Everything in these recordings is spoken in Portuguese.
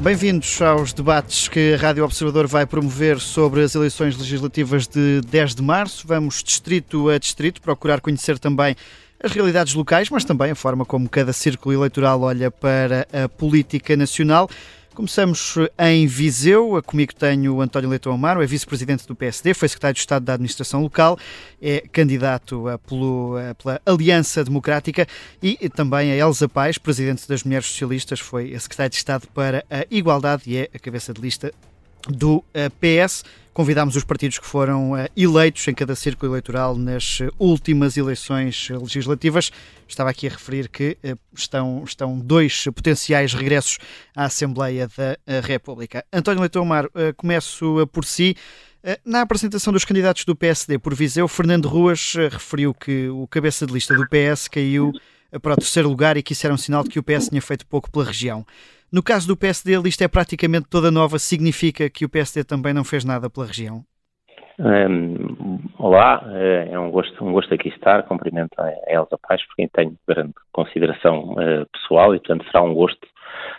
Bem-vindos aos debates que a Rádio Observador vai promover sobre as eleições legislativas de 10 de março. Vamos distrito a distrito procurar conhecer também as realidades locais, mas também a forma como cada círculo eleitoral olha para a política nacional. Começamos em Viseu. Comigo tenho o António Leitão Amaro, é vice-presidente do PSD, foi secretário de Estado da Administração Local, é candidato pelo, pela Aliança Democrática e também a Elsa Paz, presidente das Mulheres Socialistas, foi secretária de Estado para a Igualdade e é a cabeça de lista do PS. Convidámos os partidos que foram uh, eleitos em cada círculo eleitoral nas últimas eleições legislativas. Estava aqui a referir que estão, estão dois potenciais regressos à Assembleia da República. António Leitão Mar, começo por si. Na apresentação dos candidatos do PSD por Viseu, Fernando Ruas referiu que o cabeça de lista do PS caiu para o terceiro lugar e que isso era um sinal de que o PS tinha feito pouco pela região. No caso do PSD, a lista é praticamente toda nova, significa que o PSD também não fez nada pela região? Um, olá, é um gosto, um gosto aqui estar. Cumprimento a Elsa Paz, por quem tenho grande consideração uh, pessoal e, portanto, será um gosto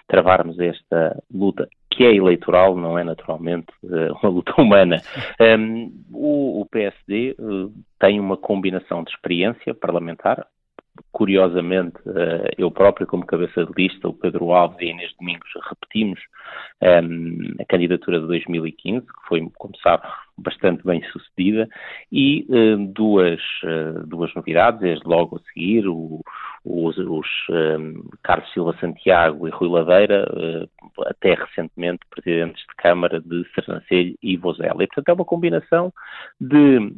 travarmos esta luta, que é eleitoral, não é naturalmente uh, uma luta humana. Um, o, o, PSD uh, eh, tem uma combinação de experiência parlamentar, curiosamente, eh, eu próprio, como cabeça de lista, o Pedro Alves e a Inês Domingos, repetimos um, ehm, a candidatura de 2015, que foi, como sabe, bastante bem sucedida, e uh, duas, uh, duas novidades, desde logo a seguir, o, os, os um, ehm, Carlos Silva Santiago e Rui Ladeira, uh, até recentemente presidentes de Câmara de Sernancelho e Vozela. E, portanto, é uma combinação de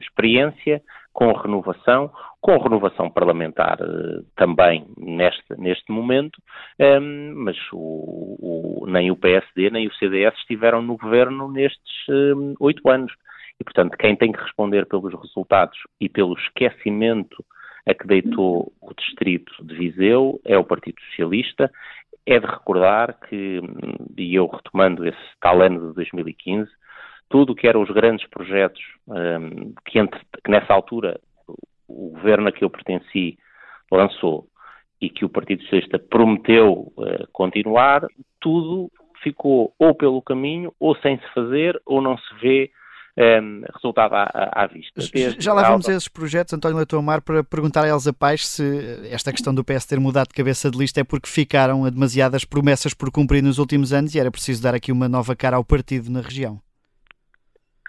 experiência com renovação, com renovação parlamentar uh, também neste, neste momento, ehm, mas o, o, nem o PSD nem o CDS estiveram no governo nestes ehm, oito anos. E, portanto, quem tem que responder pelos resultados e pelo esquecimento a que deitou o distrito de Viseu é o Partido Socialista. É de recordar que, e eu retomando esse tal ano de 2015, tudo o que eram os grandes projetos um, que, entre, que, nessa altura o governo a que eu pertenci lançou e que o Partido Socialista prometeu uh, continuar, tudo ficou ou pelo caminho, ou sem se fazer, ou não se vê um, resultado à, à vista. Desde Já lá vamos a esses projetos, António Leitão Mar, para perguntar a Elsa Paz se esta questão do PS ter mudado de cabeça de lista é porque ficaram demasiadas promessas por cumprir nos últimos anos e era preciso dar aqui uma nova cara ao partido na região.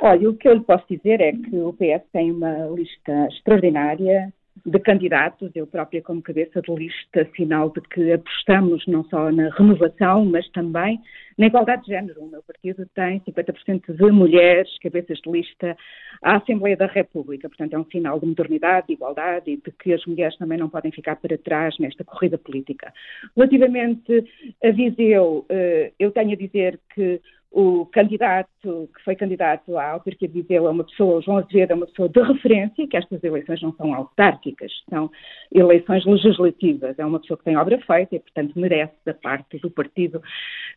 Olha, o que eu lhe posso dizer é que o PS tem uma lista extraordinária de candidatos, eu própria como cabeça de lista, sinal de que apostamos não só na renovação, mas também na igualdade de género. O meu partido tem 50% de mulheres cabeças de lista à Assembleia da República, portanto é um sinal de modernidade, de igualdade e de que as mulheres também não podem ficar para trás nesta corrida política. Relativamente a Viseu, eh, eu tenho a dizer que o candidato que foi candidato à autarquia de Viseu é uma pessoa, João Azevedo é uma pessoa de referência, que estas eleições não são autárquicas, são eleições legislativas. É uma pessoa que tem obra feita e, portanto, merece da parte do partido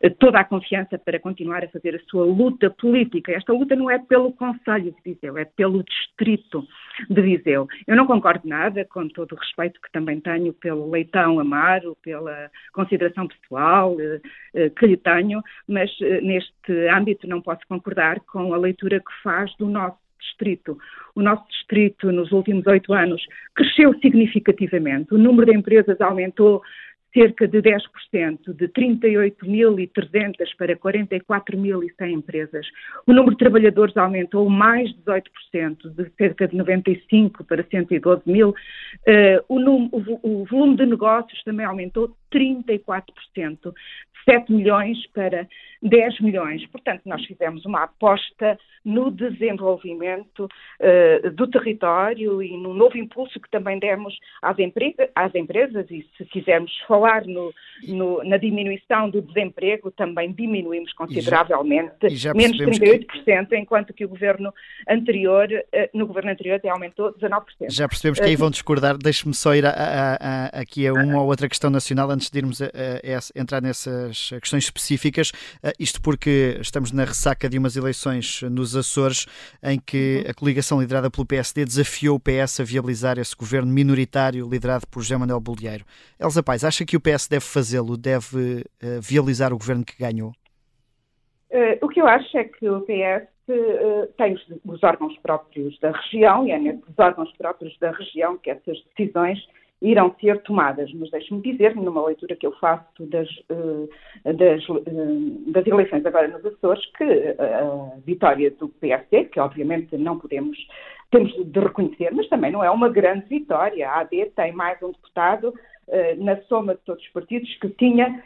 eh, toda a confiança para continuar a fazer a sua luta política. Esta luta não é pelo Conselho de Viseu, é pelo Distrito de Viseu. Eu não concordo nada, com todo o respeito que também tenho pelo Leitão Amaro, pela consideração pessoal eh, eh, que lhe tenho, mas neste neste âmbito não posso concordar com a leitura que faz do nosso distrito. O nosso distrito, nos últimos oito anos, cresceu significativamente. O número de empresas aumentou cerca de 10%, de 38.300 para 44.100 empresas. O número de trabalhadores aumentou mais de 18%, de cerca de 95 para 112 mil. Uh, o, o, volume de negócios também aumentou 34%, de 7 milhões para 10 milhões. Portanto, nós fizemos uma aposta no desenvolvimento uh, do território e no novo impulso que também demos às, às empresas e se quisermos falar no, no, na diminuição do desemprego, também diminuímos consideravelmente, e já, e já menos 38%, que... enquanto que o governo anterior, uh, no governo anterior até aumentou 19%. Já percebemos que aí vão discordar. Deixe-me só ir a, a, a, aqui a uma ou outra questão nacional antes de irmos a, entrar nessa, essas questões específicas, isto porque estamos na ressaca de umas eleições nos Açores em que uhum. a coligação liderada pelo PSD desafiou o PS a viabilizar esse governo minoritário liderado por José Manuel Bolieiro. Elza Paz, acha que o PS deve fazê-lo, deve viabilizar o governo que ganhou? o que eu acho é que o PS uh, tem os, os, órgãos próprios da região e é nesses órgãos próprios da região que essas decisões irão ser tomadas. Mas deixe-me dizer, numa leitura que eu faço das, uh, das, uh, das, eleições agora nos Açores, que a vitória do PSD, que obviamente não podemos, temos de reconhecer, mas também não é uma grande vitória. A AD tem mais um deputado na soma de todos os partidos que tinha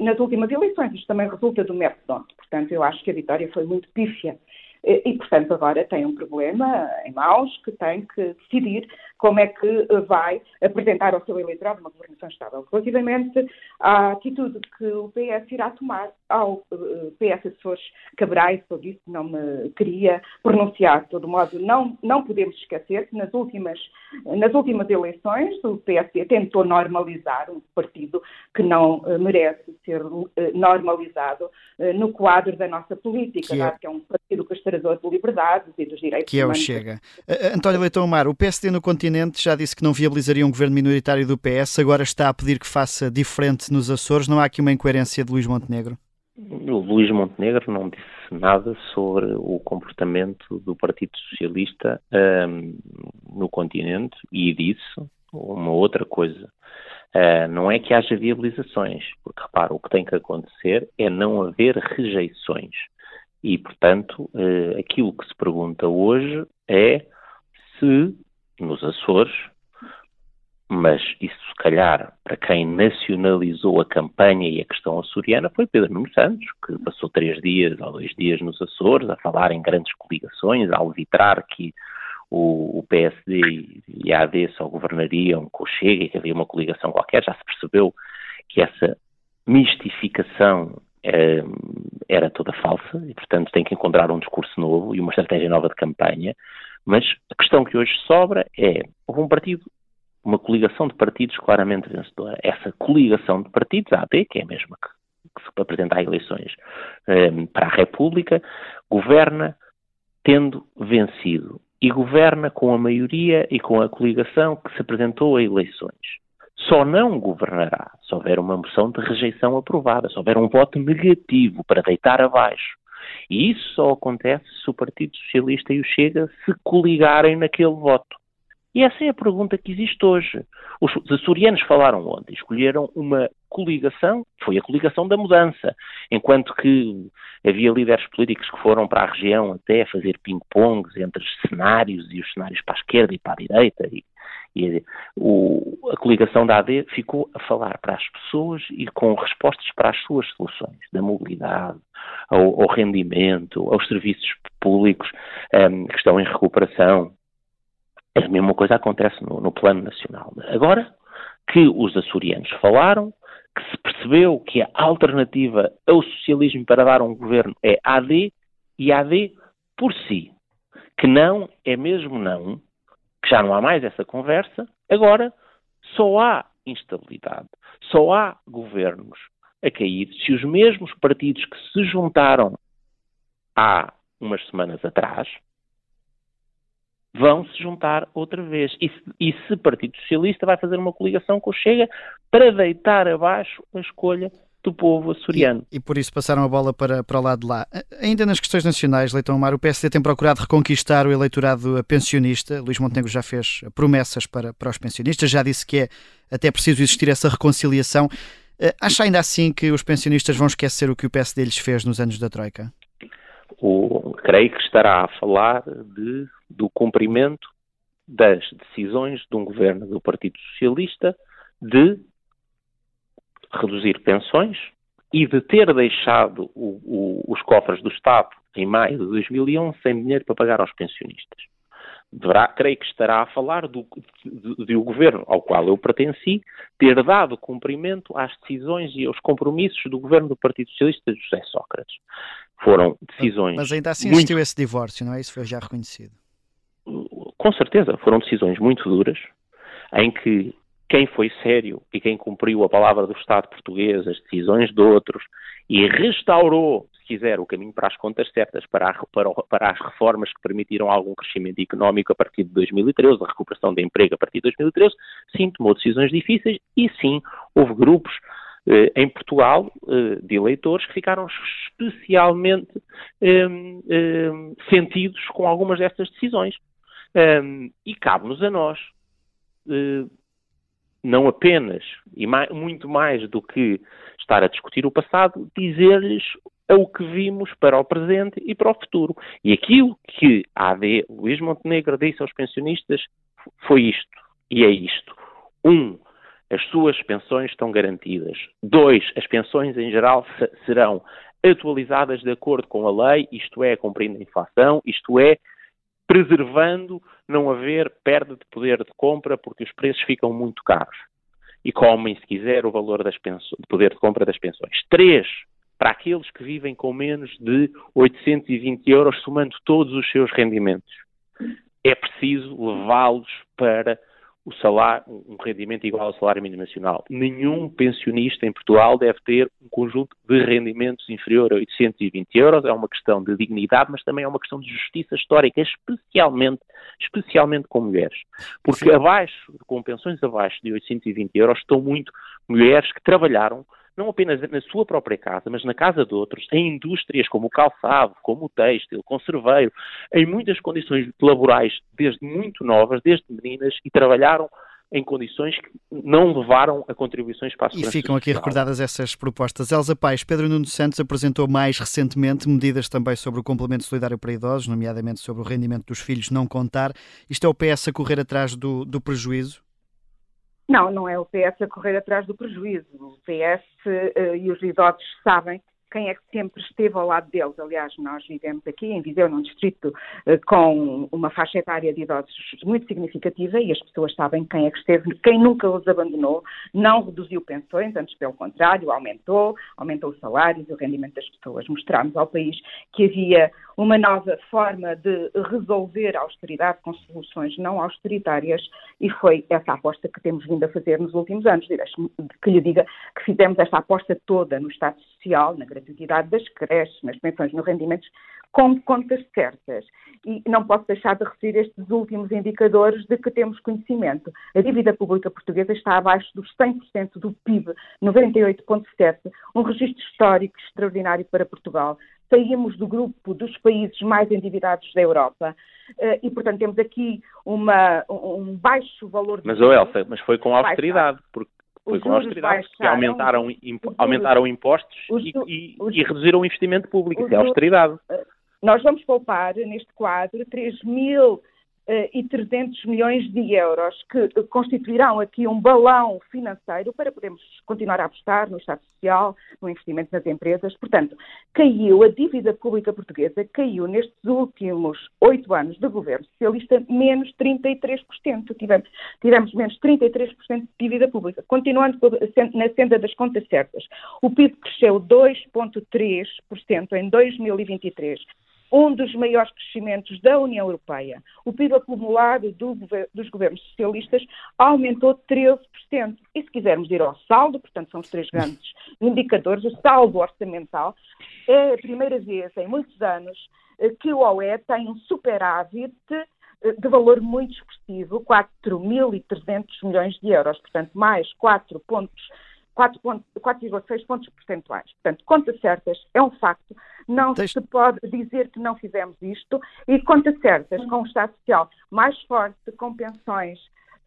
nas últimas eleições. Isto também resulta do método. Portanto, eu acho que a vitória foi muito pífia. E, portanto, agora tem um problema em mãos que tem que decidir como é que vai apresentar ao seu eleitorado uma governação estável. Relativamente à atitude que o PS irá tomar ao eh, PS Açores Cabrais, sobre isso não me queria pronunciar. De todo modo, não, não podemos esquecer que nas últimas, nas últimas eleições o PSD tentou normalizar um partido que não uh, merece ser normalizado no quadro da nossa política, que é, que é um partido castrador de liberdades e dos direitos que humanos. Que é o Chega. António Leitão Mar, o PSD no continente já disse que não viabilizaria um governo minoritário do PS, agora está a pedir que faça diferente nos Açores. Não há aqui uma incoerência de Luís Montenegro? O Luís Montenegro não disse nada sobre o comportamento do Partido Socialista um, no continente e disse uma outra coisa. Uh, não é que haja viabilizações, porque repara, o que tem que acontecer é não haver rejeições. E, portanto, uh, aquilo que se pergunta hoje é se nos Açores mas isso, se calhar, para quem nacionalizou a campanha e a questão açoriana foi Pedro Nuno Santos, que passou três dias ou dois dias nos Açores a falar em grandes coligações, a alvitrar que o, o PSD e a AD só governariam com o Chega e que havia uma coligação qualquer. Já se percebeu que essa mistificação eh, era toda falsa e, portanto, tem que encontrar um discurso novo e uma estratégia nova de campanha. Mas a questão que hoje sobra é: houve um partido uma coligação de partidos claramente vencedora. Essa coligação de partidos, a AD, que é a mesma que, que se apresenta a eleições um, para a República, governa tendo vencido. E governa com a maioria e com a coligação que se apresentou a eleições. Só não governará se houver uma moção de rejeição aprovada, se houver um voto negativo para deitar abaixo. E isso só acontece se o Partido Socialista e o Chega se coligarem naquele voto. E essa é a pergunta que existe hoje. Os açorianos falaram ontem, escolheram uma coligação, foi a coligação da mudança, enquanto que havia líderes políticos que foram para a região até fazer ping-pongs entre os cenários e os cenários para a esquerda e para a direita, e, e o, a coligação da AD ficou a falar para as pessoas e com respostas para as suas soluções, da mobilidade, ao, ao rendimento, aos serviços públicos um, que estão em recuperação, a mesma coisa acontece no, no plano nacional. Agora que os açorianos falaram, que se percebeu que a alternativa ao socialismo para dar um governo é AD e AD por si, que não é mesmo não, que já não há mais essa conversa, agora só há instabilidade, só há governos a cair se os mesmos partidos que se juntaram há umas semanas atrás, vão se juntar outra vez. E se, e se Partido Socialista vai fazer uma coligação com o Chega para deitar abaixo a escolha do povo açoriano. E, e, por isso passaram a bola para, para o lado de lá. Ainda nas questões nacionais, Leitão Mar, o PSD tem procurado reconquistar o eleitorado pensionista. Luís Montenegro já fez promessas para, para os pensionistas, já disse que é até preciso existir essa reconciliação. Eh, acha ainda assim que os pensionistas vão esquecer o que o PSD lhes fez nos anos da Troika? O, creio que estará a falar de do cumprimento das decisões de um governo do Partido Socialista de reduzir pensões e de ter deixado o, o, os cofres do Estado em maio de 2011 sem dinheiro para pagar aos pensionistas. Deverá, creio que estará a falar do, de, de o governo ao qual eu pertenci ter dado cumprimento às decisões e aos compromissos do governo do Partido Socialista de José Sócrates. Foram decisões. Mas ainda assim muito... existiu esse divórcio, não é? Isso foi já reconhecido com certeza, foram decisões muito duras, em que quem foi sério e quem cumpriu a palavra do Estado português, as decisões de outros e restaurou, se quiser, o caminho para as contas certas, para, a, para, para, as reformas que permitiram algum crescimento económico a partir de 2013, a recuperação de emprego a partir de 2013, sim, tomou decisões difíceis e sim, houve grupos eh, em Portugal eh, de eleitores que ficaram especialmente eh, sentidos com algumas destas decisões. e cabe-nos a nós, não apenas, e mais, muito mais do que estar a discutir o passado, dizer-lhes o que vimos para o presente e para o futuro. E aquilo que a AD Luís Montenegro disse aos pensionistas foi isto, e é isto. Um, as suas pensões estão garantidas. Dois, as pensões em geral serão atualizadas de acordo com a lei, isto é, cumprindo a inflação, isto é, preservando não haver perda de poder de compra porque os preços ficam muito caros e comem, se quiser, o valor das de poder de compra das pensões. Três, para aqueles que vivem com menos de 820 euros, somando todos os seus rendimentos. É preciso levá-los para o salário, um rendimento igual ao salário mínimo nacional. Nenhum pensionista em Portugal deve ter conjunto de rendimentos inferior a 820 euros. É uma questão de dignidade, mas também é uma questão de justiça histórica, especialmente, especialmente com mulheres. Porque Sim. abaixo, com pensões abaixo de 820 euros, estão muito mulheres que trabalharam não apenas na sua própria casa, mas na casa de outros, em indústrias como o calçado, como o têxtil, conserveiro, em muitas condições laborais, desde muito novas, desde meninas, e trabalharam em condições que não levaram a contribuições para a segurança E ficam aqui recordadas essas propostas. Elza Paes, Pedro Nuno Santos apresentou mais recentemente medidas também sobre o complemento solidário para idosos, nomeadamente sobre o rendimento dos filhos não contar. Isto é o PS a correr atrás do, do prejuízo? Não, não é o PS a correr atrás do prejuízo. O PS uh, eh, e os idosos sabem quem é que sempre esteve ao lado deles. Aliás, nós vivemos aqui em Viseu, num distrito eh, com uma faixa etária de idosos muito significativa e as pessoas sabem quem é que esteve, quem nunca os abandonou, não reduziu pensões, antes pelo contrário, aumentou, aumentou os salários e o rendimento das pessoas. Mostramos ao país que havia uma nova forma de resolver a austeridade com soluções não austeritárias e foi essa aposta que temos vindo a fazer nos últimos anos. Que lhe diga que fizemos esta aposta toda no Estado Social, na gratuidade das creches, nas pensões, nos rendimentos, com contas certas. E não posso deixar de referir estes últimos indicadores de que temos conhecimento. A dívida pública portuguesa está abaixo dos 100% do PIB, 98,7%, um registro histórico extraordinário para Portugal. Saímos do grupo dos países mais endividados da Europa eh, e, portanto, temos aqui uma, um baixo valor de. Mas, oh Elsa, mas foi com austeridade, porque foi com austeridade, que aumentaram, aumentaram impostos e, e, e, reduziram o investimento público. Isso é austeridade. Eh, nós vamos poupar, neste quadro, 3 mil e 300 milhões de euros, que constituirão aqui um balão financeiro para podermos continuar a apostar no Estado Social, no investimento nas empresas. Portanto, caiu a dívida pública portuguesa, caiu nestes últimos oito anos de governo socialista menos 33%. Tivemos, tivemos menos 33% de dívida pública. Continuando na senda das contas certas, o PIB cresceu 2,3% em 2023 um dos maiores crescimentos da União Europeia. O PIB acumulado do, dos governos socialistas aumentou 13%. E se quisermos ir ao saldo, portanto, são os três grandes indicadores, o saldo orçamental é a primeira vez em muitos anos eh, que o OE tem um superávit eh, de valor muito expressivo, 4.300 milhões de euros, portanto, mais 4 pontos 4,6 pontos percentuais. Portanto, contas certas é um facto. Não Deixe... se pode dizer que não fizemos isto. E contas certas, com um Estado Social mais forte, com pensões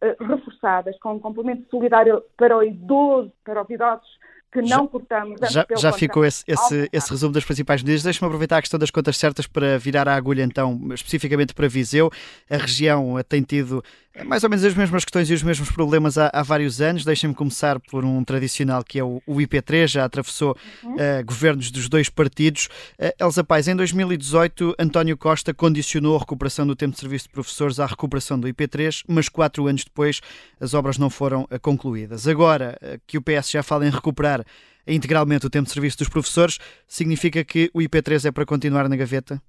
uh, reforçadas, com um complemento solidário para o idoso, para os idosos que não já, cortamos. Já, já ficou esse, esse, esse, resumo das principais medidas. Deixe-me aproveitar a questão das contas certas para virar a agulha, então, especificamente para Viseu. A região tem tido mais ou menos as mesmas questões e os mesmos problemas há, há vários anos. Deixem-me começar por um tradicional que é o, o IP3, já atravessou uhum. uh, governos dos dois partidos. Uh, Elza Paz, em 2018, António Costa condicionou a recuperação do tempo de serviço de professores à recuperação do IP3, mas quatro anos depois as obras não foram uh, concluídas. Agora que o PS já fala em recuperar integralmente o tempo de serviço dos professores, significa que o IP3 é para continuar na gaveta?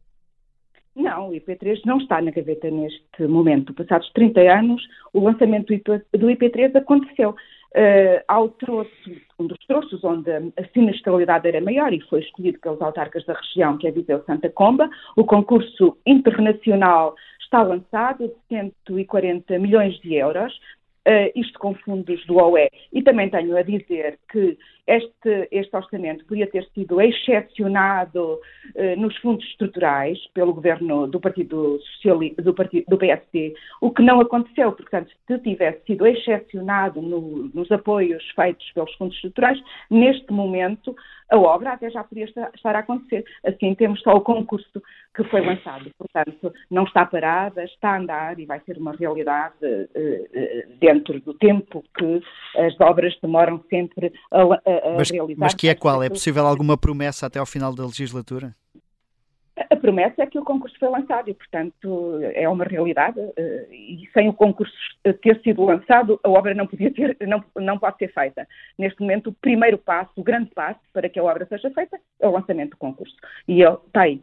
Não, o IP3 não está na gaveta neste momento. Passados 30 anos, o lançamento do IP3 aconteceu. Uh, ao troço, um dos troços onde a sinistralidade era maior e foi escolhido pelos autarcas da região, que é Viseu Santa Comba. O concurso internacional está lançado de 140 milhões de euros, uh, isto com fundos do OE. E também tenho a dizer que este, este orçamento podia ter sido excepcionado uh, nos fundos estruturais pelo governo do Partido Socialista, do, partido, do PSD, o que não aconteceu. Portanto, se tivesse sido excepcionado no, nos apoios feitos pelos fundos estruturais, neste momento a obra até já podia estar, a acontecer. Assim, temos só o concurso que foi lançado. Portanto, não está parada, está a andar e vai ser uma realidade uh, uh, dentro do tempo que as obras demoram sempre a, a, mas, realizar. Mas que é qual? É possível alguma promessa até ao final da legislatura? A promessa é que o concurso foi lançado e, portanto, é uma realidade. Eh, e sem o concurso ter sido lançado, a obra não, podia ter, não, não pode ser feita. Neste momento, o primeiro passo, o grande passo para que a obra seja feita é o lançamento do concurso. E ele está aí.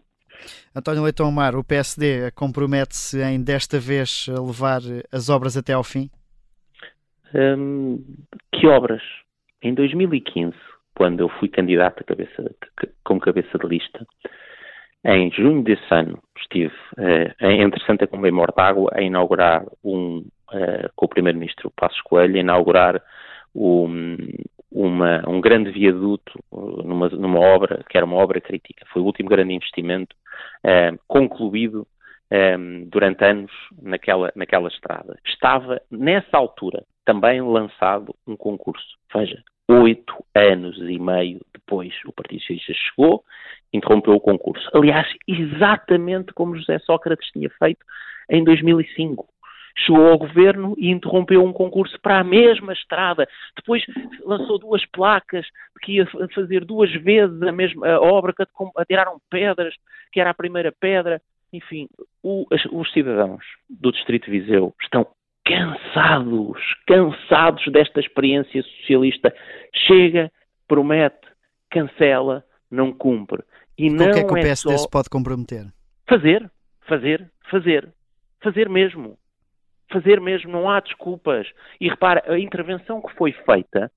António Leitão Mar, o PSD compromete-se em desta vez levar as obras até ao fim? Hum, que obras? Em 2015, quando eu fui candidato cabeça, com cabeça de lista, em junho desse ano estive uh, entre Santa Comba e Mortágua a inaugurar um, uh, com o Primeiro-Ministro Passos Coelho, a inaugurar um, uma, um grande viaduto numa, numa, obra que era uma obra crítica. Foi o último grande investimento uh, concluído durante anos naquela, naquela estrada. Estava, nessa altura, também lançado um concurso. Veja, oito anos e meio depois, o Partido Socialista chegou, interrompeu o concurso. Aliás, exatamente como José Sócrates tinha feito em 2005. Chegou ao governo e interrompeu um concurso para a mesma estrada. Depois lançou duas placas que ia fazer duas vezes a mesma obra, que atiraram pedras, que era a primeira pedra. Enfim, o, os cidadãos do Distrito de Viseu estão cansados, cansados desta experiência socialista. Chega, promete, cancela, não cumpre. E não o que é que o PSD é se pode comprometer? Fazer, fazer, fazer. Fazer mesmo. Fazer mesmo, não há desculpas. E repara, a intervenção que foi feita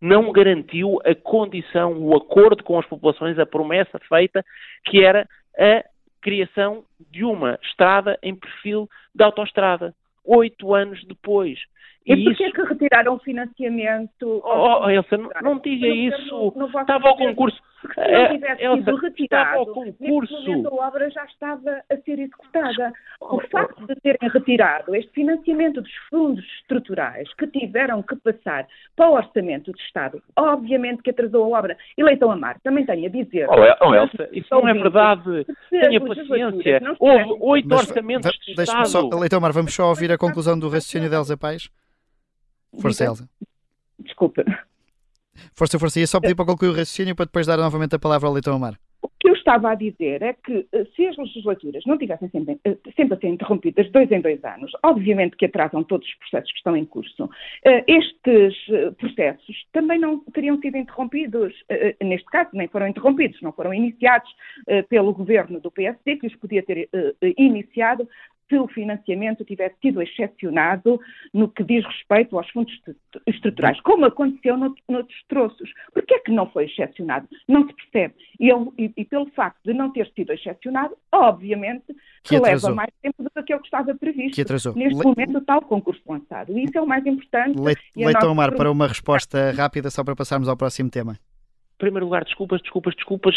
não garantiu a condição, o acordo com as populações, a promessa feita, que era a criação de uma estrada em perfil de autoestrada oito anos depois. E, e porquê isso... que retiraram o financiamento? Oh, oh Elsa, não, não diga isso. Estava ao concurso. Se não é, tivesse Elsa, sido retirado, concurso. Momento, a obra já estava a ser executada. O facto de terem retirado este financiamento dos fundos estruturais que tiveram que passar para o orçamento do Estado, obviamente que atrasou a obra. E Leitão Amar, também tenho a dizer... Oh, oh Elsa, isso não é verdade. Tenha paciência. Houve oito orçamentos de Estado. Só, Leitão Amar, vamos só ouvir a conclusão do raciocínio de Elsa Pais? Força, Elsa. Desculpa. Força, força. Ia só pedir para concluir o raciocínio para depois dar novamente a palavra ao Leitão Amar. O que eu estava a dizer é que eh, se as legislaturas não tivessem sempre, eh, sempre a ser interrompidas dois em dois anos, obviamente que atrasam todos os processos que estão em curso, eh, estes processos também não teriam sido interrompidos, neste caso nem foram interrompidos, não foram iniciados pelo governo do PSD, que os podia ter iniciado se o financiamento tivesse sido excepcionado no que diz respeito aos fundos estruturais, como aconteceu noutros troços. Por que é que não foi excepcionado? Não se percebe. E, eu, e, e pelo facto de não ter sido excepcionado, obviamente que, que leva mais tempo do que aquilo que estava previsto. Que atrasou. Neste Le... momento está o concurso lançado. E isso é o mais importante. Le... Leitão Mar, para uma resposta rápida, só para passarmos ao próximo tema primeiro lugar, desculpas, desculpas, desculpas,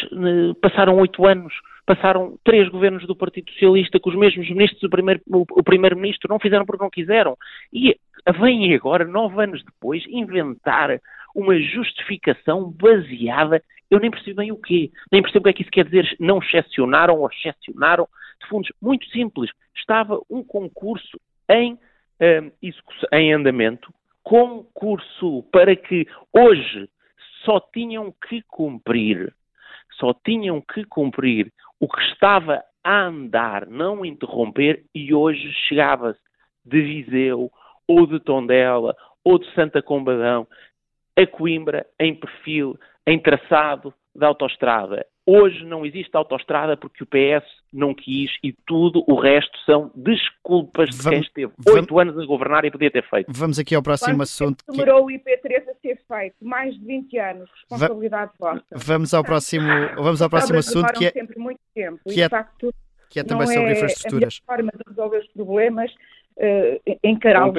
passaram oito anos, passaram três governos do Partido Socialista com os mesmos ministros, o, primeiro, primeiro-ministro não fizeram porque não quiseram. E vêm agora, nove anos depois, inventar uma justificação baseada, eu nem percebo bem o quê, nem percebo o que é que isso quer dizer, não excepcionaram ou excepcionaram de fundos. Muito simples, estava um concurso em, um, em andamento, concurso para que hoje só tinham que cumprir, só tinham que cumprir o que estava a andar, não interromper, e hoje chegava-se de Viseu, ou de Tondela, ou de Santa Combadão, a Coimbra, em perfil, em traçado da autoestrada. Hoje não existe autoestrada porque o PS não quis e tudo o resto são desculpas de quem esteve oito anos a governar e podia ter feito. Vamos aqui ao próximo Quanto assunto. Que... Demorou o IP3 a ser feito? Mais de 20 anos. Responsabilidade Va vossa. Vamos ao próximo, vamos ao próximo assunto que é... sempre muito tempo. Que e, é... de facto, que é também sobre é infraestruturas. A forma de resolver os problemas uh, encará-los.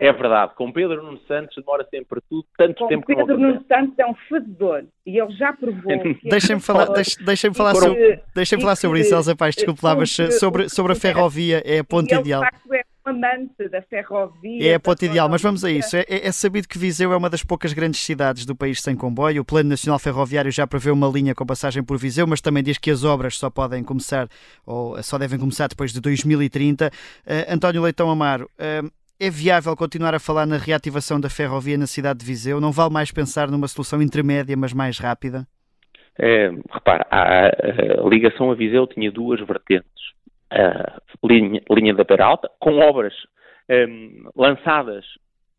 É verdade, com Pedro Nuno Santos demora sempre tudo, tanto com tempo Pedro Nuno Santos é um fazedor e ele já provou. Deixem-me falar, deixem, deixem falar, sobre, deixem falar sobre isso, Elza Paz, desculpe lá, mas sobre, sobre a ferrovia é a ponta ideal. De facto, é amante da ferrovia. É a ponta ideal, mas vamos a isso. É, é, sabido que Viseu é uma das poucas grandes cidades do país sem comboio. O Plano Nacional Ferroviário já prevê uma linha com passagem por Viseu, mas também diz que as obras só podem começar ou só devem começar depois de 2030. Uh, António Leitão Amaro, uh, é viável continuar a falar na reativação da ferrovia na cidade de Viseu? Não vale mais pensar numa solução intermédia, mas mais rápida? É, repara, a, a ligação a Viseu tinha duas vertentes linha, linha da Beira Alta, com obras um, lançadas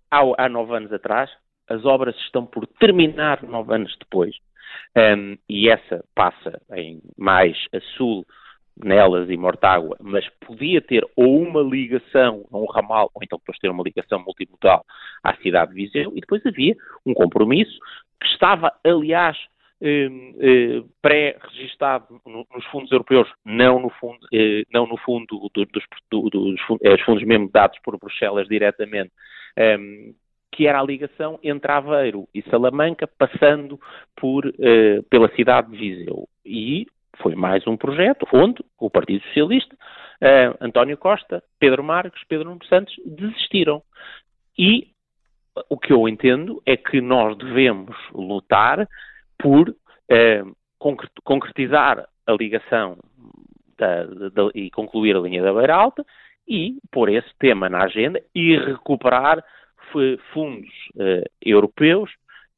ao, há nove anos atrás. As obras estão por terminar nove anos depois. Um, e essa passa em mais a sul, Nelas e Mortágua, mas podia ter ou uma ligação a um ramal, ou então depois ter uma ligação multimodal à cidade de Viseu, e depois havia um compromisso que estava, aliás, eh, eh, pré-registado nos fundos europeus, não no fundo, eh, não no fundo dos, dos, dos fundos, mesmo dados por Bruxelas diretamente, que era a ligação entre Aveiro e Salamanca, passando por, pela cidade de Viseu. E foi mais um projeto onde o Partido Socialista, António Costa, Pedro Marques, Pedro Nuno Santos desistiram. E o que eu entendo é que nós devemos lutar por eh, concretizar a ligação da, da, e concluir a linha da Beira Alta e pôr esse tema na agenda e recuperar fundos eh, europeus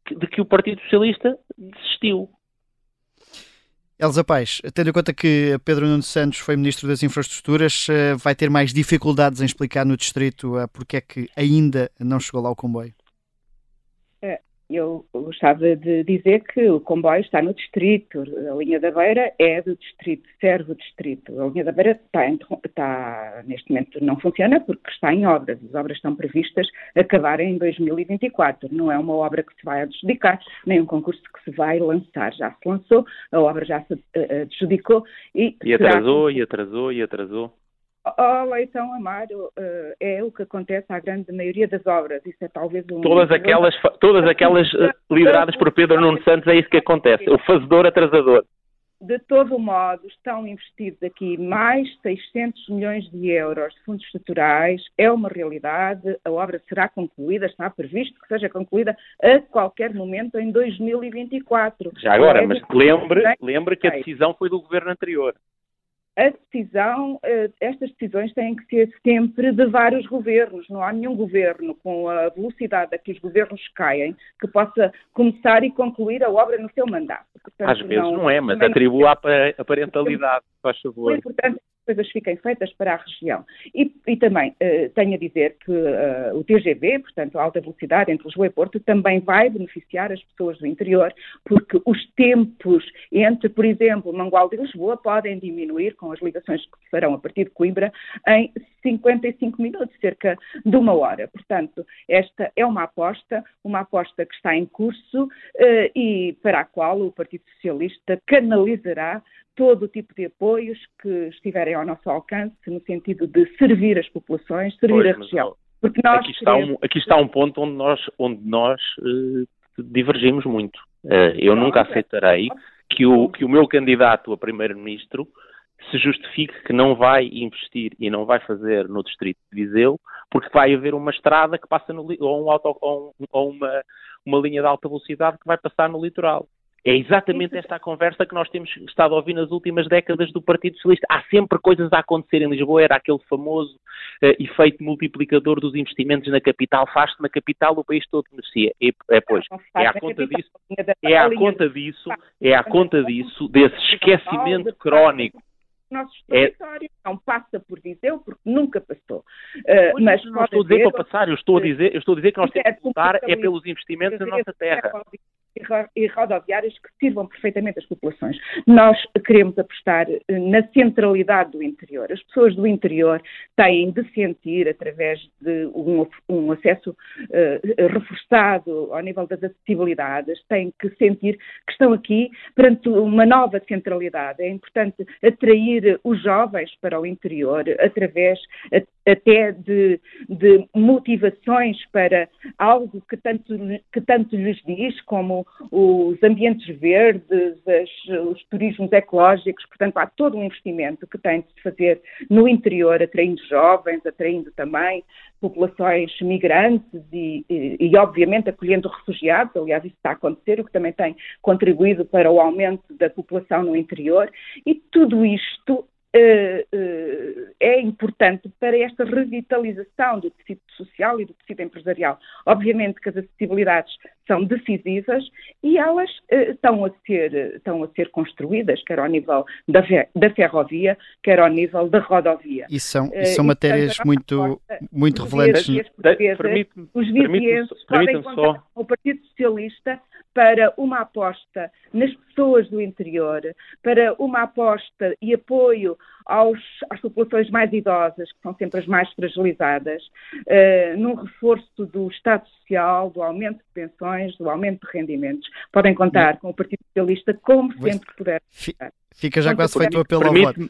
que, de que o Partido Socialista desistiu. Elza Paz, tendo em conta que Pedro Nuno Santos foi Ministro das Infraestruturas, eh, vai ter mais dificuldades em explicar no Distrito porque é que ainda não chegou lá o comboio? Eu gostava de dizer que o comboio está no distrito, a linha da Beira é do distrito, serve o distrito. A linha da Beira está, está, neste momento não funciona porque está em obras. As obras estão previstas acabarem em 2024. Não é uma obra que se vai adjudicar, nem um concurso que se vai lançar. Já se lançou, a obra já se uh, adjudicou e. E atrasou, será... e atrasou, e atrasou. Oh, Leitão Amaro, uh, é o que acontece à grande maioria das obras. Isso é talvez um. Todas aquelas, todas aquelas eh, lideradas por Pedro Nuno Santos, é isso que acontece. O fazedor atrasador. De todo modo, estão investidos aqui mais 600 milhões de euros de fundos estruturais. É uma realidade. A obra será concluída, está previsto que seja concluída a qualquer momento em 2024. Já agora, é mas lembre, lembre que a decisão foi do governo anterior a decisão, eh, estas decisões têm que ser sempre de vários governos. Não há nenhum governo com a velocidade a que os governos caem que possa começar e concluir a obra no seu mandato. Portanto, Às vezes não, não é, mas atribua a parentalidade, faz favor. Importante coisas fiquem feitas para a região. E, e também uh, tenho a dizer que uh, o TGV, portanto, a alta velocidade entre Lisboa e Porto, também vai beneficiar as pessoas do interior, porque os tempos entre, por exemplo, Mangualde e Lisboa podem diminuir com as ligações que se farão a partir de Coimbra em 55 minutos, cerca de uma hora. Portanto, esta é uma aposta, uma aposta que está em curso uh, e para a qual o Partido Socialista canalizará todo o tipo de apoios que estiverem ao nosso alcance, no sentido de servir as populações, servir pois, a região. Porque nós aqui, está um, aqui está um ponto onde nós, onde nós uh, divergimos muito. Uh, eu nunca aceitarei que o, que o meu candidato a primeiro-ministro se justifique que não vai investir e não vai fazer no distrito de Viseu, porque vai haver uma estrada que passa no, ou, um auto, ou, um, ou uma, uma linha de alta velocidade que vai passar no litoral. É exatamente esta a conversa que nós temos estado a ouvir nas últimas décadas do Partido Socialista. Há sempre coisas a acontecer em Lisboa, era aquele famoso uh, efeito multiplicador dos investimentos na capital. Faz-se na capital, o país todo beneficia. E, é, pois, é à conta disso, é à conta disso, é à conta disso, desse esquecimento crónico nossos territórios, é... não passa por Viseu, porque nunca passou. Uh, mas não estou a dizer para passar, eu estou a dizer, eu estou a dizer que nós temos que lutar é pelos investimentos na nossa terra. E rodoviárias que sirvam perfeitamente as populações. Nós queremos apostar eh, na centralidade do interior. As pessoas do interior têm de sentir, através de um, um acesso uh, reforçado ao nível das acessibilidades, têm que sentir que estão aqui perante uma nova centralidade. É importante atrair os jovens para o interior através até de, de motivações para algo que tanto, que tanto lhes diz, como os ambientes verdes, as, os turismos ecológicos, portanto, há todo um investimento que tem de se fazer no interior, atraindo jovens, atraindo também populações migrantes e, e, e, obviamente, acolhendo refugiados. Aliás, isso está a acontecer, o que também tem contribuído para o aumento da população no interior. E tudo isto Uh, uh, é importante para esta revitalização do tecido social e do tecido empresarial. Obviamente que as acessibilidades são decisivas e elas uh, estão, a ser, estão a ser construídas, quer ao nível da, da ferrovia, quer ao nível da rodovia. E são, e são matérias muito, muito revelantes. Os vizienses podem contar só... com o Partido Socialista para uma aposta nas pessoas do interior, para uma aposta e apoio aos, às populações mais idosas, que são sempre as mais fragilizadas, uh, num reforço do Estado Social, do aumento de pensões, do aumento de rendimentos. Podem contar com o Partido Socialista como sempre puder. Fica já quase feito o apelo ao voto.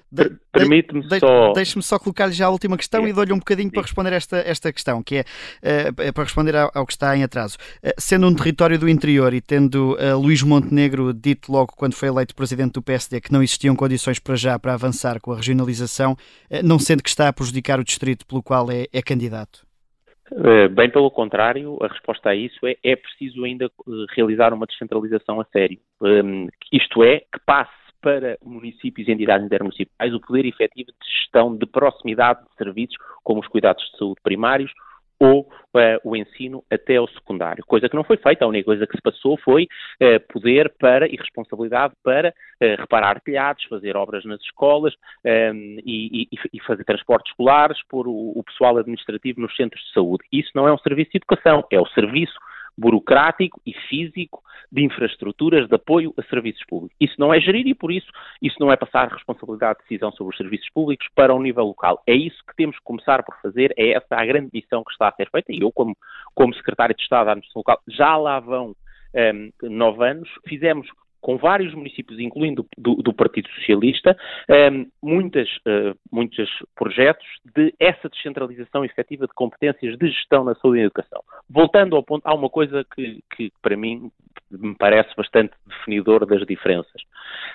Permite-me de, só... Deixe-me só colocar-lhe já a última questão é. e dou-lhe um bocadinho para responder esta, esta questão, que é uh, para responder ao, ao, que está em atraso. Uh, sendo um território do interior e tendo uh, Luís Montenegro dito logo quando foi eleito presidente do PSD que não existiam condições para já para avançar com a regionalização, não sendo que está a prejudicar o distrito pelo qual é, é candidato? Bem pelo contrário, a resposta a isso é é preciso ainda realizar uma descentralização a sério. Um, isto é, que passe para municípios e entidades intermunicipais o poder efetivo de gestão de proximidade de serviços, como os cuidados de saúde primários ou uh, o ensino até ao secundário, coisa que não foi feita. A única coisa que se passou foi uh, poder para e responsabilidade para uh, reparar telhados, fazer obras nas escolas um, ehm, e, e, e, fazer transportes escolares, pôr o, o pessoal administrativo nos centros de saúde. Isso não é um serviço de educação, é o serviço burocrático e físico de infraestruturas de apoio a serviços públicos. Isso não é gerir e, por isso, isso não é passar responsabilidade de decisão sobre os serviços públicos para o nível local. É isso que temos que começar por fazer, é essa a grande missão que está a ser feita e eu, como, como Secretário de Estado da Administração Local, já lá vão um, nove anos, fizemos com vários municípios, incluindo do, do Partido Socialista, ehm, muitas, uh, muitos projetos de essa descentralização efetiva de competências de gestão na saúde e na educação. Voltando ao ponto, há uma coisa que, que para mim me parece bastante definidor das diferenças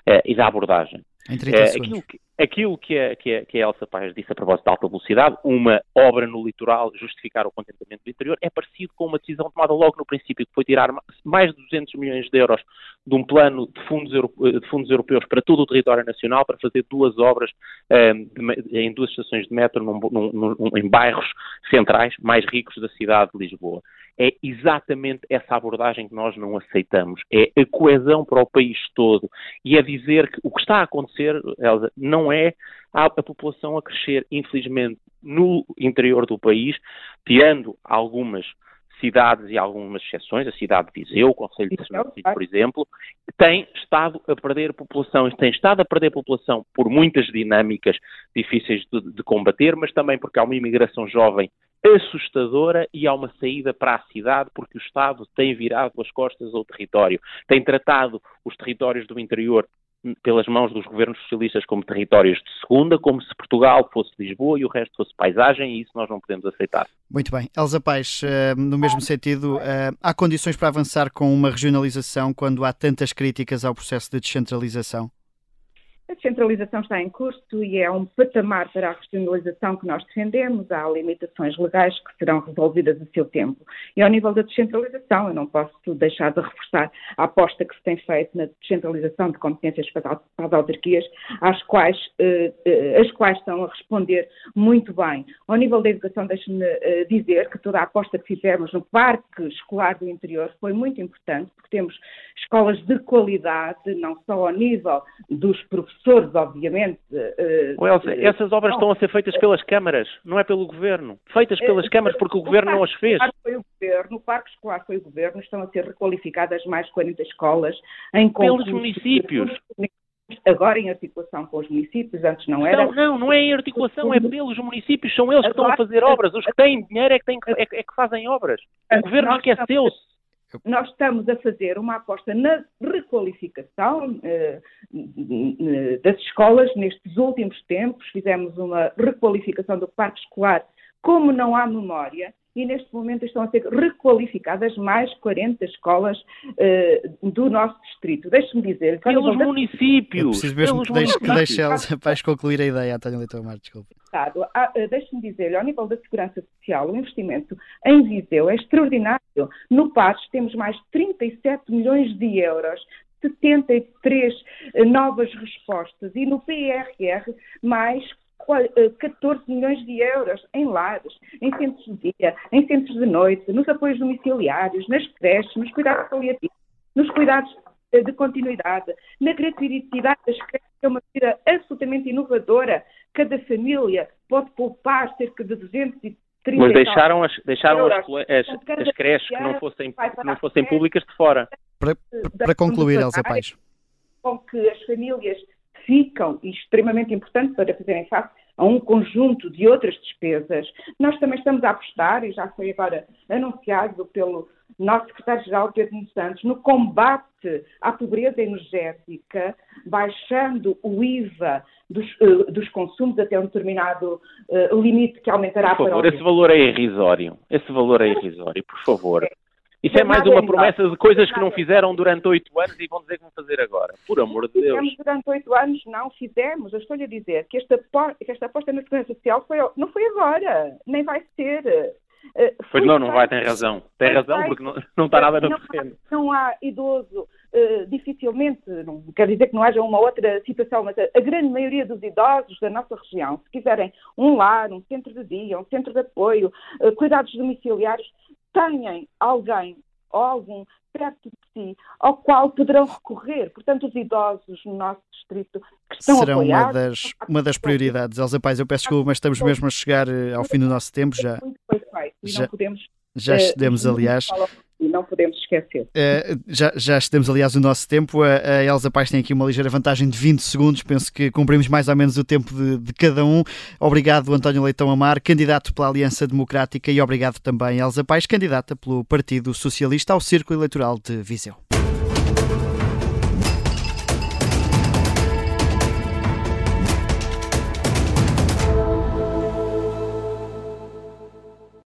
uh, e da abordagem. Em 30 uh, aquilo que, aquilo que a, que, a, que a Elsa Paz disse a propósito de alta velocidade, uma obra no litoral justificar o contentamento do interior, é parecido com uma decisão tomada logo no princípio, que foi tirar mais de 200 milhões de euros de um plano de fundos, de fundos europeus para todo o território nacional para fazer duas obras um, ehm, de, em duas estações de metro num, num, num, em bairros centrais mais ricos da cidade de Lisboa. É exatamente essa abordagem que nós não aceitamos. É a coesão para o país todo. E é dizer que o que está a acontecer, não é a, a população a crescer, infelizmente, no interior do país, tirando algumas cidades e algumas exceções, a cidade de Viseu, o Conselho de Senado, por exemplo, tem estado a perder população, tem estado a perder população por muitas dinâmicas difíceis de, de combater, mas também porque há uma imigração jovem assustadora e há uma saída para a cidade porque o Estado tem virado as costas ao território, tem tratado os territórios do interior pelas mãos dos governos socialistas como territórios de segunda, como se Portugal fosse Lisboa e o resto fosse paisagem, e isso nós não podemos aceitar. Muito bem. Elza Paes, eh, no mesmo sentido, eh, há condições para avançar com uma regionalização quando há tantas críticas ao processo de descentralização? A descentralização está em curso e é um patamar para a regionalização que nós defendemos. Há limitações legais que serão resolvidas a seu tempo. E ao nível da descentralização, eu não posso deixar de reforçar a aposta que se tem feito na descentralização de competências para as autarquias, às quais, eh, eh, as quais estão a responder muito bem. Ao nível da educação, deixe-me eh, dizer que toda a aposta que fizemos no parque escolar do interior foi muito importante, porque temos escolas de qualidade, não só ao nível dos professores, professores, obviamente. Uh, Elsa, essas obras não, estão a ser feitas pelas câmaras, não é pelo governo. Feitas pelas câmaras porque o governo não as fez. Foi o governo, o Parque Escolar foi o governo, estão a ser requalificadas mais 40 escolas em Pelos municípios agora em articulação com os municípios, antes não era. Não, não, não é em articulação, é pelos municípios, são eles que estão a fazer obras. Os que têm dinheiro é que, têm, é, é que fazem obras. O governo esqueceu-se. Nós estamos a fazer uma aposta na requalificação eh, das escolas nestes últimos tempos. Fizemos uma requalificação do parque escolar. Como não há memória, e neste momento estão a ser requalificadas mais 40 escolas uh, do nosso distrito. Deixe-me dizer... Pelos municípios! Eu preciso mesmo que deixe, que deixe Elsa para concluir a ideia, António Leitão Mar, desculpe. Eh, deixe-me dizer, ao nível da segurança social, o investimento em Viseu é extraordinário. No PAS temos mais 37 milhões de euros 73 eh, novas respostas e no PRR mais 14 eh, milhões de euros em lares, em centros de dia, em centros de noite, nos apoios domiciliários, nas creches, nos cuidados paliativos, nos cuidados eh, de continuidade, na gratuidade das creches, que é uma medida absolutamente inovadora. Cada família pode poupar cerca de 230 Mas deixaram as, deixaram as, as, as creches que não fossem, que não fossem públicas de fora. Para, para concluir, Elsa Pais. Com que as famílias ficam, e extremamente importante para fazerem face a um conjunto de outras despesas. Nós também estamos a apostar, e já foi agora anunciado pelo nosso secretário-geral Pedro Santos, no combate à pobreza energética, baixando o IVA dos, uh, dos consumos até um determinado uh, limite que aumentará por favor, para... esse valor é irrisório. Esse valor é irrisório, por favor. Isso é mais uma promessa de coisas que não fizeram durante oito anos e vão dizer que vão fazer agora. Por amor de Deus. Fizemos durante oito anos, não fizemos. Eu estou-lhe a dizer que esta, que esta aposta na segurança social foi, não foi agora, nem vai ser. Uh, pois não, não vai, tem razão. Tem razão, porque não, não está nada no terreno. Não há idoso, uh, dificilmente, não quer dizer que não haja uma outra situação, mas a, a, grande maioria dos idosos da nossa região, se quiserem um lar, um centro de dia, um centro de apoio, uh, cuidados domiciliários, tenham alguém ou algum perto de si ao qual poderão recorrer. Portanto, os idosos no nosso distrito que estão Serão apoiados... uma das, uma das prioridades. Elza Pais, eu peço desculpa, mas estamos mesmo a chegar eh, ao fim do nosso tempo já. Foi feito e já, não podemos... Já excedemos, aliás e não podemos esquecer. Uh, já, já estamos, aliás, o nosso tempo. A, a Elsa Paz tem aqui uma ligeira vantagem de 20 segundos. Penso que cumprimos mais ou menos o tempo de, de cada um. Obrigado, António Leitão Amar, candidato pela Aliança Democrática, e obrigado também, Elsa Paz, candidata pelo Partido Socialista ao Círculo Eleitoral de Viseu.